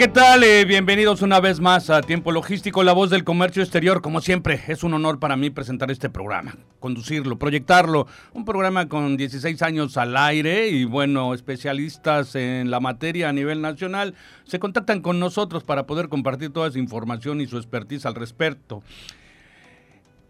¿Qué tal? Eh, bienvenidos una vez más a Tiempo Logístico, la voz del comercio exterior. Como siempre, es un honor para mí presentar este programa, conducirlo, proyectarlo. Un programa con 16 años al aire y, bueno, especialistas en la materia a nivel nacional se contactan con nosotros para poder compartir toda esa información y su expertise al respecto.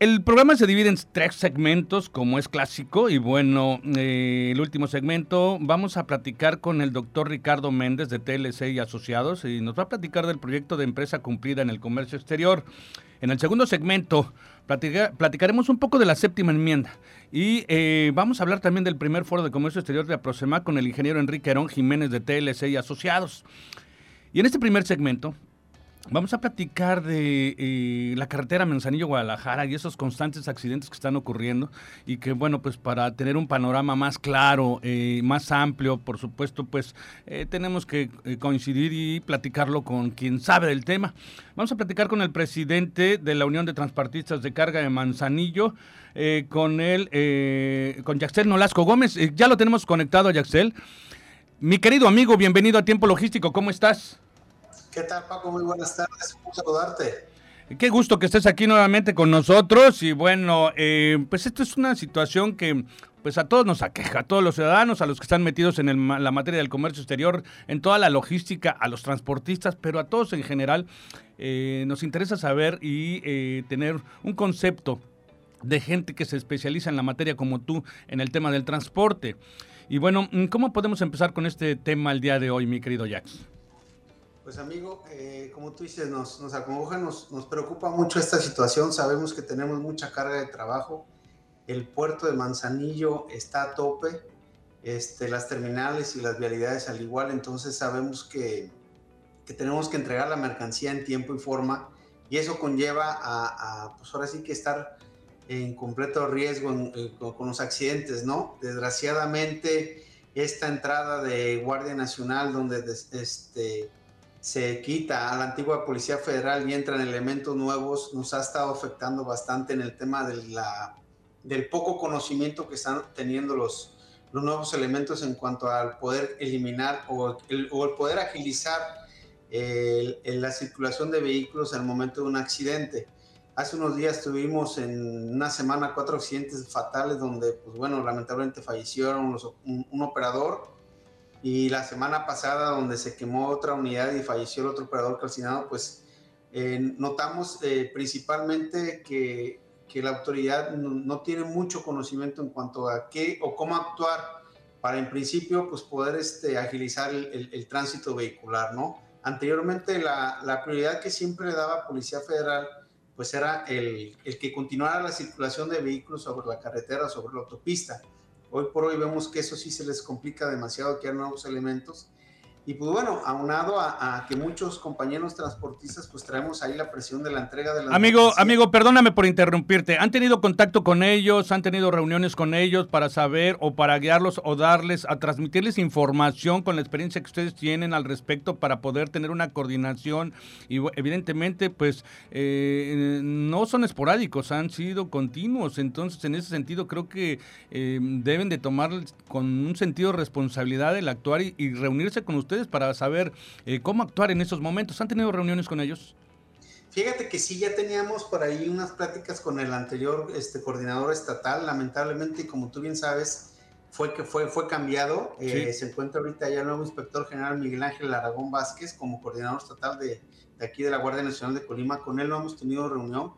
El programa se divide en tres segmentos, como es clásico, y bueno, eh, el último segmento vamos a platicar con el doctor Ricardo Méndez de TLC y Asociados, y nos va a platicar del proyecto de empresa cumplida en el comercio exterior. En el segundo segmento platicaremos un poco de la séptima enmienda y eh, vamos a hablar también del primer foro de comercio exterior de Aproxima con el ingeniero Enrique Herón Jiménez de TLC y Asociados. Y en este primer segmento Vamos a platicar de eh, la carretera Manzanillo-Guadalajara y esos constantes accidentes que están ocurriendo y que, bueno, pues para tener un panorama más claro, eh, más amplio, por supuesto, pues eh, tenemos que coincidir y platicarlo con quien sabe del tema. Vamos a platicar con el presidente de la Unión de Transportistas de Carga de Manzanillo, con él, con Yaxel Nolasco Gómez. ya lo tenemos conectado a Yaxel. Mi querido amigo, bienvenido a Tiempo Logístico, ¿cómo estás? ¿Qué tal, Paco? Muy buenas tardes. Un saludarte. Qué gusto que estés aquí nuevamente con nosotros y bueno, eh, pues esto es una situación que pues a todos nos aqueja, a todos los ciudadanos, a los que están metidos en la materia del comercio exterior, en toda la logística, a los transportistas, pero a todos en general eh, nos interesa saber y eh, tener un concepto de gente que se especializa en la materia como tú en el tema del transporte. Y bueno, ¿cómo podemos empezar con este tema el día de hoy, mi querido Jax? Pues amigo, eh, como tú dices, nos, nos acongoja, nos, nos, preocupa mucho esta situación. Sabemos que tenemos mucha carga de trabajo. El puerto de Manzanillo está a tope, este, las terminales y las vialidades al igual. Entonces sabemos que, que tenemos que entregar la mercancía en tiempo y forma y eso conlleva a, a pues ahora sí que estar en completo riesgo eh, con, con los accidentes, ¿no? Desgraciadamente, esta entrada de Guardia Nacional donde este se quita a la antigua Policía Federal y entran elementos nuevos, nos ha estado afectando bastante en el tema de la, del poco conocimiento que están teniendo los, los nuevos elementos en cuanto al poder eliminar o el, o el poder agilizar la circulación de vehículos el momento de un accidente. Hace unos días tuvimos en una semana cuatro accidentes fatales donde, pues bueno, lamentablemente fallecieron un operador, y la semana pasada donde se quemó otra unidad y falleció el otro operador calcinado, pues eh, notamos eh, principalmente que, la autoridad no, tiene mucho conocimiento en cuanto a qué o cómo actuar para en principio pues poder este, agilizar el, tránsito vehicular, ¿no? Anteriormente la, prioridad que siempre daba Policía Federal pues era el, el que continuara la circulación de vehículos sobre la carretera, sobre la autopista Hoy por hoy vemos que eso sí se les complica demasiado, que hay nuevos elementos y pues bueno, aunado a, a, que muchos compañeros transportistas pues traemos ahí la presión de la entrega de la... Amigo, amigo, perdóname por interrumpirte. ¿Han tenido contacto con ellos? ¿Han tenido reuniones con ellos para saber o para guiarlos o darles, a transmitirles información con la experiencia que ustedes tienen al respecto para poder tener una coordinación? Y evidentemente pues eh, no son esporádicos, han sido continuos. Entonces en ese sentido creo que eh, deben de tomar con un sentido de responsabilidad el actuar y, y reunirse con ustedes para saber eh, cómo actuar en esos momentos. ¿Han tenido reuniones con ellos? Fíjate que sí, ya teníamos por ahí unas pláticas con el anterior este, coordinador estatal. Lamentablemente, como tú bien sabes, fue que fue, fue cambiado. Eh, Se encuentra ahorita ya el nuevo inspector general Miguel Ángel Aragón Vázquez como coordinador estatal de, de, aquí de la Guardia Nacional de Colima. Con él no hemos tenido reunión.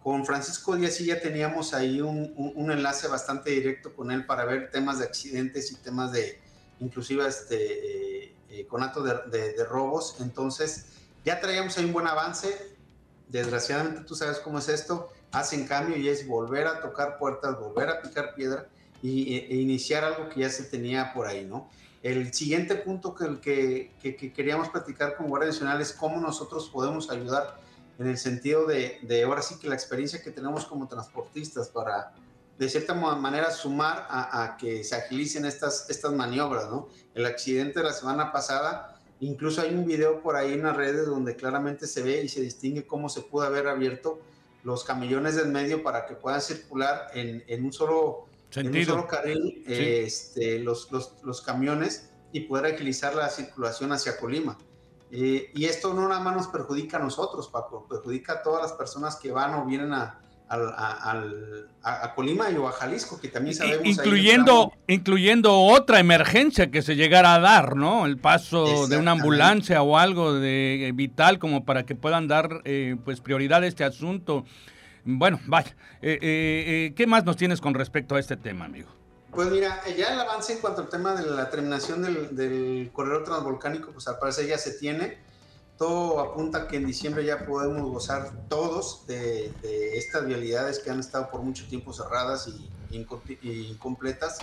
Con Francisco Díaz sí ya teníamos ahí un, un, un enlace bastante directo con él para ver temas de accidentes y temas de, inclusive este, eh, con actos de, robos. Entonces, ya traíamos ahí un buen avance. Desgraciadamente tú sabes cómo es esto, hacen cambio y es volver a tocar puertas, volver a picar piedra y, e, e iniciar algo que ya se tenía por ahí, ¿no? El siguiente punto que, que, que, queríamos platicar con Guardia Nacional es cómo nosotros podemos ayudar en el sentido de, de ahora sí que la experiencia que tenemos como transportistas para de cierta manera sumar a, a, que se agilicen estas, estas maniobras, ¿no? El accidente de la semana pasada, incluso hay un video por ahí en las redes donde claramente se ve y se distingue cómo se pudo haber abierto los camellones del medio para que puedan circular en, en un solo en un solo carril este, los, los, los, camiones y poder agilizar la circulación hacia Colima. Eh, y esto no nada más nos perjudica a nosotros, Paco, perjudica a todas las personas que van o vienen a, a, Colima y o a Jalisco, que también sabemos. Incluyendo, incluyendo otra emergencia que se llegara a dar, ¿no? El paso de una ambulancia o algo de vital como para que puedan dar eh, pues prioridad a este asunto. Bueno, vaya, eh, eh, ¿qué más nos tienes con respecto a este tema, amigo? Pues mira, ya el avance en cuanto al tema de la terminación del, del corredor transvolcánico, pues al parecer ya se tiene todo apunta que en diciembre ya podemos gozar todos de, estas vialidades que han estado por mucho tiempo cerradas y, incompletas.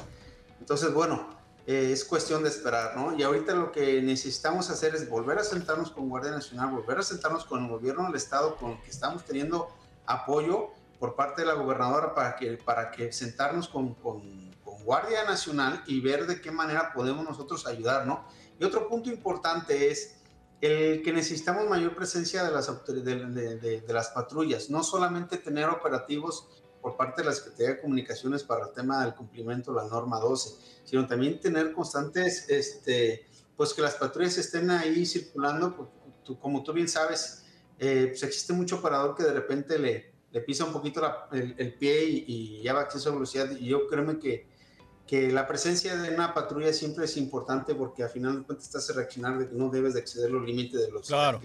Entonces, bueno, eh, es cuestión de esperar, ¿no? Y ahorita lo que necesitamos hacer es volver a sentarnos con Guardia Nacional, volver a sentarnos con el gobierno del Estado, con el que estamos teniendo apoyo por parte de la gobernadora para que, para que sentarnos con, con, con Guardia Nacional y ver de qué manera podemos nosotros ayudar, ¿no? Y otro punto importante es el que necesitamos mayor presencia de las, de, de, las patrullas, no solamente tener operativos por parte de la Secretaría de Comunicaciones para el tema del cumplimiento de la norma 12, sino también tener constantes, este, pues que las patrullas estén ahí circulando, pues, como tú bien sabes, eh, pues existe mucho operador que de repente le, le pisa un poquito el, pie y, y, ya va a acceso a velocidad, y yo creo que que la presencia de una patrulla siempre es importante porque al final de cuentas estás a reaccionar de que no debes de exceder los límites de los claro.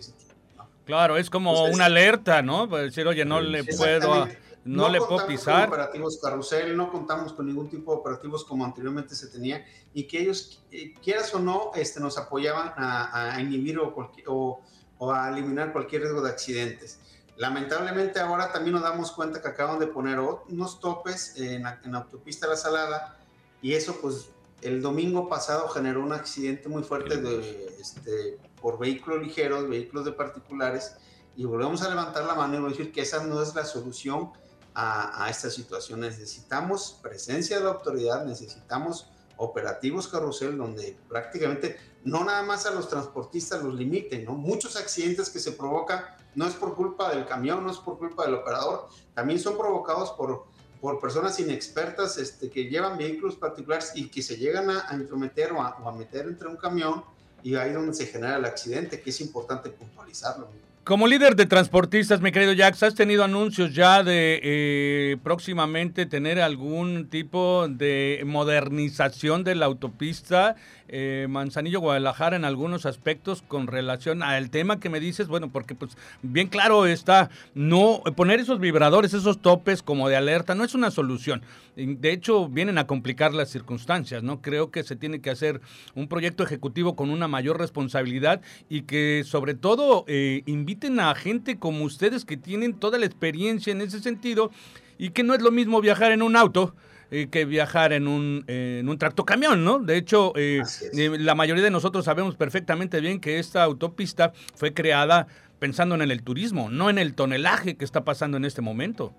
Claro, es como una alerta, ¿no? Para decir, oye, no le puedo, no, le puedo pisar. Con operativos carrusel, no contamos con ningún tipo de operativos como anteriormente se tenía y que ellos, eh, quieras o no, este, nos apoyaban a, a inhibir o, o, o, a eliminar cualquier riesgo de accidentes. Lamentablemente ahora también nos damos cuenta que acaban de poner unos topes en, en la autopista La Salada y eso pues el domingo pasado generó un accidente muy fuerte de, este, por vehículos ligeros, vehículos de particulares, y volvemos a levantar la mano y decir que esa no es la solución a, a esta situación. Necesitamos presencia de la autoridad, necesitamos operativos carrusel donde prácticamente no nada más a los transportistas los limiten, ¿no? Muchos accidentes que se provocan no es por culpa del camión, no es por culpa del operador, también son provocados por por personas inexpertas este, que llevan vehículos particulares y que se llegan a, a intrometer o a, o a, meter entre un camión y ahí donde se genera el accidente, que es importante puntualizarlo. Como líder de transportistas, mi querido Jax, ¿has tenido anuncios ya de eh, próximamente tener algún tipo de modernización de la autopista eh, Manzanillo-Guadalajara en algunos aspectos con relación al tema que me dices? Bueno, porque pues bien claro está, no poner esos vibradores, esos topes como de alerta no es una solución. De hecho, vienen a complicar las circunstancias, ¿no? Creo que se tiene que hacer un proyecto ejecutivo con una mayor responsabilidad y que sobre todo eh, invite inviten a gente como ustedes que tienen toda la experiencia en ese sentido y que no es lo mismo viajar en un auto eh, que viajar en un, eh, en un tractocamión, ¿no? De hecho, eh, eh, la mayoría de nosotros sabemos perfectamente bien que esta autopista fue creada pensando en el turismo, no en el tonelaje que está pasando en este momento.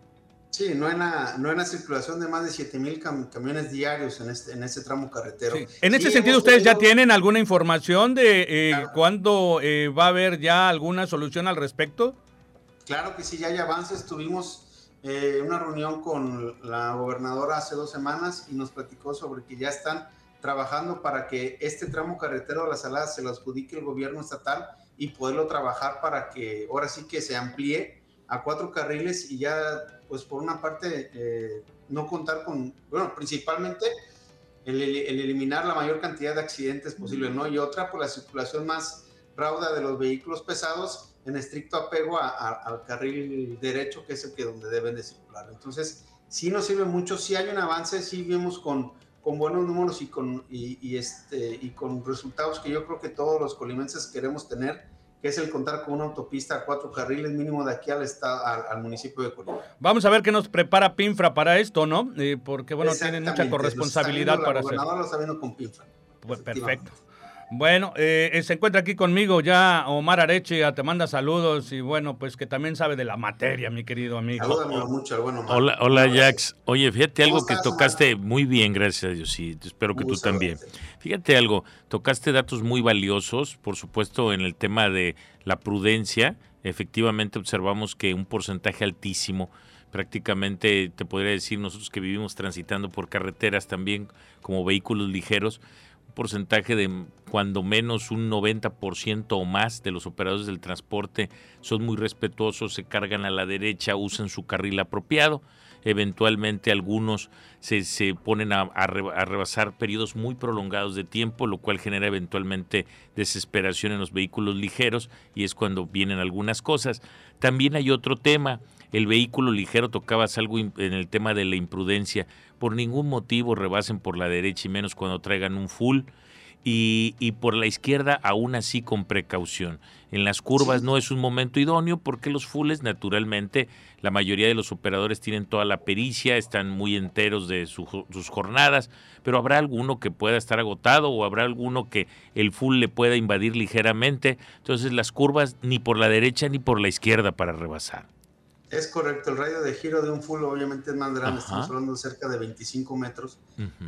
Sí, no en la, no en la circulación de más de 7 mil cam camiones diarios en este, en este tramo carretero. Sí. En ese sí, sentido, ¿ustedes tenido... ya tienen alguna información de eh, claro. cuándo eh, va a haber ya alguna solución al respecto? Claro que sí, ya hay avances. Tuvimos eh, una reunión con la gobernadora hace dos semanas y nos platicó sobre que ya están trabajando para que este tramo carretero de la Salada se lo adjudique el gobierno estatal y poderlo trabajar para que ahora sí que se amplíe a cuatro carriles y ya pues por una parte, eh, no contar con, bueno, principalmente el, el, eliminar la mayor cantidad de accidentes posible, ¿no? Y otra, por la circulación más rauda de los vehículos pesados en estricto apego a, a, al carril derecho, que es el que donde deben de circular. Entonces, sí nos sirve mucho, sí hay un avance, sí vemos con, con buenos números y con, y, y, este, y con resultados que yo creo que todos los colimenses queremos tener que es el contar con una autopista a cuatro carriles mínimo de aquí al, estado, al, municipio de Colima. Vamos a ver qué nos prepara Pinfra para esto, ¿no? Eh, porque, bueno, tienen mucha corresponsabilidad para hacer. lo está viendo con Pinfra. Pues, perfecto. Bueno, eh, se encuentra aquí conmigo ya Omar Areche, te manda saludos y bueno, pues que también sabe de la materia, mi querido amigo. mucho, bueno, Hola, hola Jax. Oye, fíjate algo que tocaste muy bien, gracias a Dios, y espero que tú también. Fíjate algo, tocaste datos muy valiosos, por supuesto, en el tema de la prudencia. Efectivamente observamos que un porcentaje altísimo, prácticamente te podría decir nosotros que vivimos transitando por carreteras también como vehículos ligeros, porcentaje de cuando menos un 90% o más de los operadores del transporte son muy respetuosos, se cargan a la derecha, usan su carril apropiado. Eventualmente algunos se, se ponen a, a, rebasar periodos muy prolongados de tiempo, lo cual genera eventualmente desesperación en los vehículos ligeros y es cuando vienen algunas cosas. También hay otro tema, el vehículo ligero tocabas algo en el tema de la imprudencia por ningún motivo rebasen por la derecha y menos cuando traigan un full. Y, y, por la izquierda aún así con precaución. En las curvas no es un momento idóneo porque los fulles naturalmente la mayoría de los operadores tienen toda la pericia, están muy enteros de sus jornadas, pero habrá alguno que pueda estar agotado o habrá alguno que el full le pueda invadir ligeramente. Entonces las curvas ni por la derecha ni por la izquierda para rebasar. Es correcto, el radio de giro de un full obviamente es más grande, estamos hablando de cerca de 25 metros,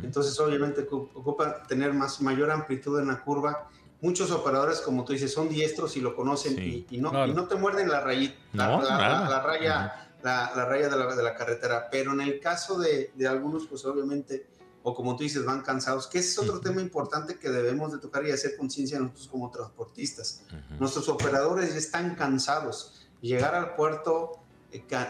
entonces obviamente ocupa tener más, mayor amplitud en la curva. Muchos operadores, como tú dices, son diestros y lo conocen y, no, no te muerden la, rayita, la, raya, la, raya de la, de la, carretera, pero en el caso de, de, algunos, pues obviamente, o como tú dices, van cansados, que ese es otro tema importante que debemos de tocar y hacer conciencia nosotros como transportistas. Nuestros operadores ya están cansados. Llegar al puerto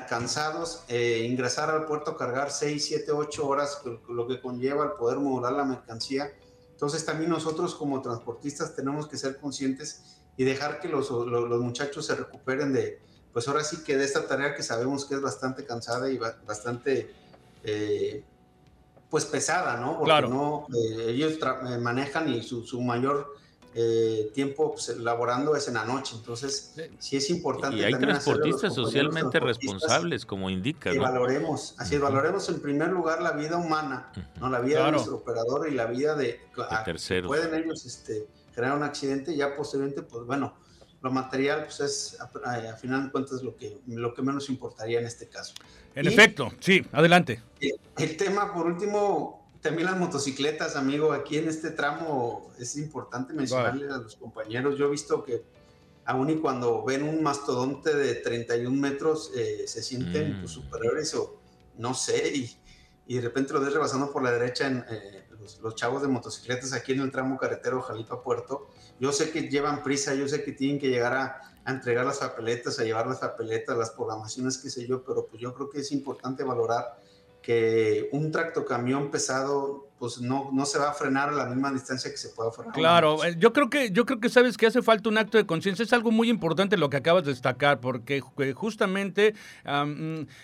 cansados, eh, ingresar al puerto, cargar 6, 7, 8 horas, lo que conlleva el poder modular la mercancía. Entonces también nosotros como transportistas tenemos que ser conscientes y dejar que los, los, muchachos se recuperen de, pues ahora sí que de esta tarea que sabemos que es bastante cansada y bastante, eh, pues pesada, ¿no? Porque claro. no, ellos manejan y su, su mayor eh, tiempo pues, laborando es en la noche. Entonces, sí, es importante. Y hay transportistas socialmente responsables, como indica. Que valoremos, así valoremos en primer lugar la vida humana, ¿no? la vida de nuestro operador y la vida de, terceros. Pueden ellos este, generar un accidente y ya posteriormente, pues bueno, lo material pues es a, final de cuentas lo que, lo que menos importaría en este caso. En efecto, sí, adelante. el tema, por último, también las motocicletas, amigo, aquí en este tramo es importante mencionarle a los compañeros. Yo he visto que aún y cuando ven un mastodonte de 31 metros, eh, se sienten mm. pues, superiores o no sé, y, y, de repente lo ves rebasando por la derecha en eh, los, chavos de motocicletas aquí en el tramo carretero Jalipa Puerto. Yo sé que llevan prisa, yo sé que tienen que llegar a, a entregar las papeletas, a llevar las papeletas, las programaciones, qué sé yo, pero pues yo creo que es importante valorar que un tractocamión pesado pues no, no se va a frenar a la misma distancia que se pueda frenar. Claro, eh, yo creo que, yo creo que sabes que hace falta un acto de conciencia. Es algo muy importante lo que acabas de destacar, porque justamente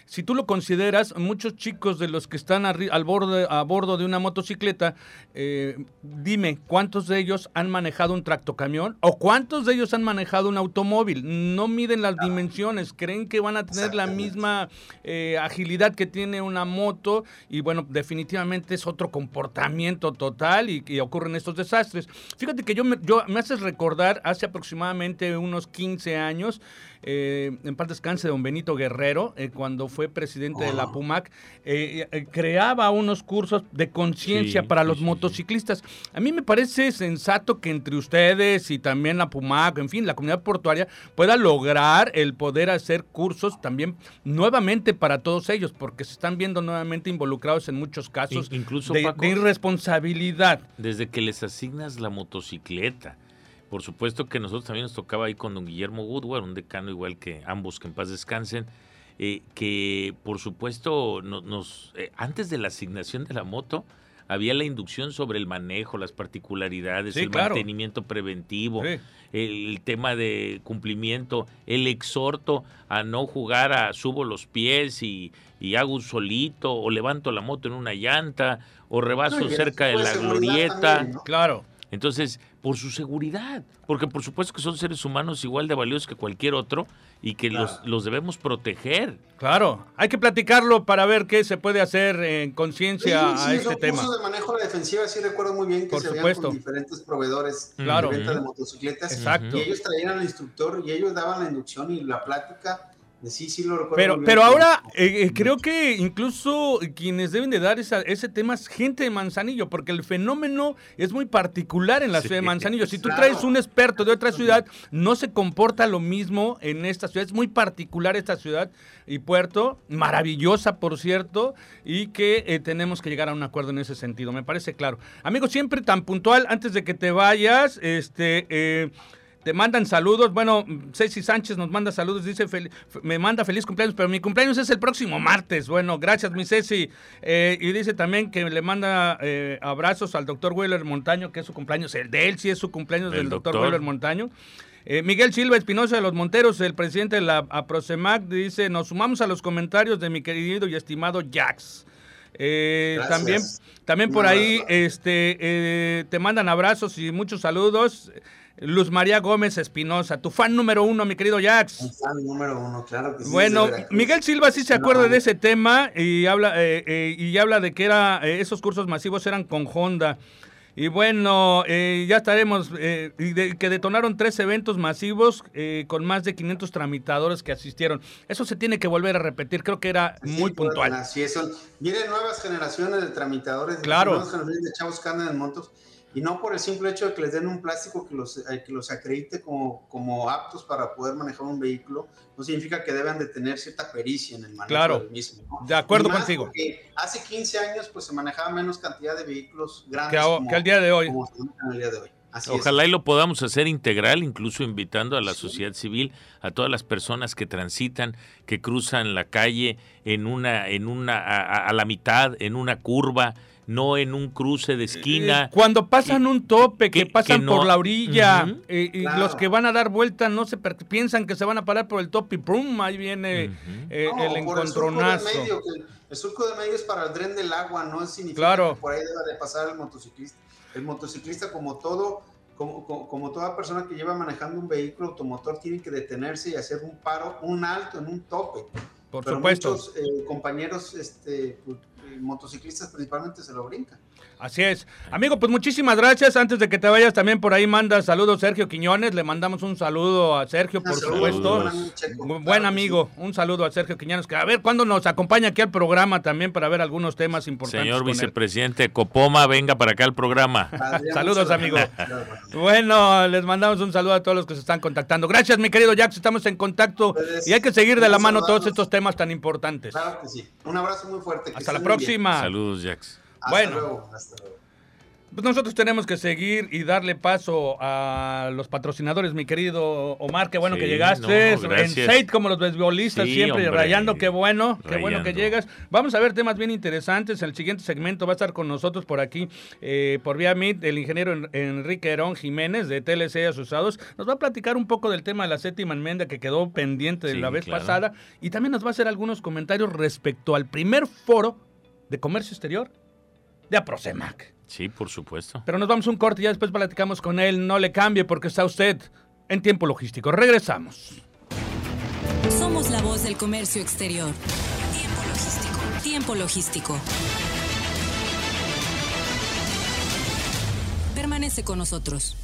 si tú lo consideras, muchos chicos de los que están al borde, a bordo de una motocicleta, eh, dime, ¿cuántos de ellos han manejado un tractocamión? ¿O cuántos de ellos han manejado un automóvil? No miden las dimensiones, creen que van a tener la misma eh, agilidad que tiene una moto y bueno, definitivamente es otro comportamiento total y, ocurren estos desastres. Fíjate que yo me, yo me haces recordar hace aproximadamente unos 15 años, eh, en paz descanse don Benito Guerrero, eh, cuando fue presidente de la. PUMAC, eh, creaba unos cursos de conciencia para los motociclistas. A mí me parece sensato que entre ustedes y también la PUMAC, en fin, la comunidad portuaria, pueda lograr el poder hacer cursos también nuevamente para todos ellos, porque se están viendo nuevamente involucrados en muchos casos incluso, de, irresponsabilidad. Desde que les asignas la motocicleta. Por supuesto que nosotros también nos tocaba ahí con don Guillermo Woodward, un decano igual que ambos, que en paz descansen, eh, que por supuesto nos, eh, antes de la asignación de la moto, había la inducción sobre el manejo, las particularidades, el mantenimiento preventivo, el, tema de cumplimiento, el exhorto a no jugar a subo los pies y, hago un solito, o levanto la moto en una llanta, o rebaso cerca de la glorieta. Claro. Entonces, por su seguridad, porque por supuesto que son seres humanos igual de valiosos que cualquier otro y que los, los debemos proteger. Claro, hay que platicarlo para ver qué se puede hacer en conciencia a este tema. de manejo de la defensiva, sí recuerdo muy bien que por se supuesto. con diferentes proveedores claro. de venta de motocicletas. Exacto. Y ellos traían al instructor y ellos daban la inducción y la plática Sí, sí lo recuerdo. Pero, pero ahora eh, eh, creo que incluso quienes deben de dar esa, ese tema es gente de Manzanillo, porque el fenómeno es muy particular en la ciudad de Manzanillo. Si tú traes un experto de otra ciudad, no se comporta lo mismo en esta ciudad. Es muy particular esta ciudad y puerto, maravillosa por cierto, y que eh, tenemos que llegar a un acuerdo en ese sentido. Me parece claro. Amigo, siempre tan puntual, antes de que te vayas, este... Te mandan saludos. Bueno, Ceci Sánchez nos manda saludos. Dice, me manda feliz cumpleaños, pero mi cumpleaños es el próximo martes. Bueno, gracias, mi Ceci. Eh, y dice también que le manda eh, abrazos al doctor Weller Montaño, que es su cumpleaños. El de él sí es su cumpleaños del doctor, Weller Montaño. Eh, Miguel Silva Espinosa de los Monteros, el presidente de la APROCEMAC, dice, nos sumamos a los comentarios de mi querido y estimado Jax. también, también por ahí este, te mandan abrazos y muchos saludos. Luz María Gómez Espinosa, tu fan número uno, mi querido Jax. Un fan número uno, claro que sí. Bueno, Miguel Silva sí se acuerda de ese tema y habla, eh, eh, y habla de que era eh, esos cursos masivos eran con Honda. Y bueno, ya estaremos, y que detonaron tres eventos masivos con más de 500 tramitadores que asistieron. Eso se tiene que volver a repetir, creo que era muy puntual. Así es, vienen nuevas generaciones de tramitadores, claro. nuevas generaciones de chavos que andan en montos y no por el simple hecho de que les den un plástico que los, eh, que los acredite como, como aptos para poder manejar un vehículo, no significa que deban de tener cierta pericia en el manejo del mismo. De acuerdo contigo. Hace 15 años pues se manejaba menos cantidad de vehículos grandes que, como, al día de hoy. el día de hoy. Ojalá y lo podamos hacer integral, incluso invitando a la sociedad civil, a todas las personas que transitan, que cruzan la calle en una, en una, a la mitad, en una curva, no en un cruce de esquina. Eh, cuando pasan un tope, que, pasan por la orilla, eh, y los que van a dar vuelta no se piensan que se van a parar por el tope y ¡pum! Ahí viene eh, el encontronazo. El surco, de medio es para el tren del agua, no significa que por ahí debe de pasar el motociclista. El motociclista, como todo, como, como, toda persona que lleva manejando un vehículo automotor, tiene que detenerse y hacer un paro, un alto en un tope. Por supuesto. Muchos compañeros este, pues, motociclistas principalmente se lo brincan. Así es. Amigo, pues muchísimas gracias. Antes de que te vayas, también por ahí manda saludos Sergio Quiñones. Le mandamos un saludo a Sergio, por supuesto. Buen amigo. Un saludo a Sergio Quiñones. Que a ver cuándo nos acompaña aquí al programa también para ver algunos temas importantes. Señor vicepresidente Copoma, venga para acá al programa. Saludos, amigo. bueno, les mandamos un saludo a todos los que se están contactando. Gracias, mi querido Jax. Estamos en contacto y hay que seguir de la mano todos estos temas tan importantes. Claro que sí. Un abrazo muy fuerte. Hasta la próxima. Saludos, Jax bueno, Pues nosotros tenemos que seguir y darle paso a los patrocinadores, mi querido Omar, qué bueno que llegaste. en Seid como los beisbolistas, siempre rayando, qué bueno, qué bueno que llegas. Vamos a ver temas bien interesantes. En el siguiente segmento va a estar con nosotros por aquí, eh, por vía Meet, el ingeniero Enrique Herón Jiménez de TLC Asociados. Nos va a platicar un poco del tema de la séptima enmienda que quedó pendiente de la vez pasada y también nos va a hacer algunos comentarios respecto al primer foro de comercio exterior de Aprosemac. Sí, por supuesto. Pero nos vamos un corte y ya después platicamos con él. No le cambie porque está usted en tiempo logístico. Regresamos. Somos la voz del comercio exterior. Tiempo logístico. Tiempo logístico. Permanece con nosotros.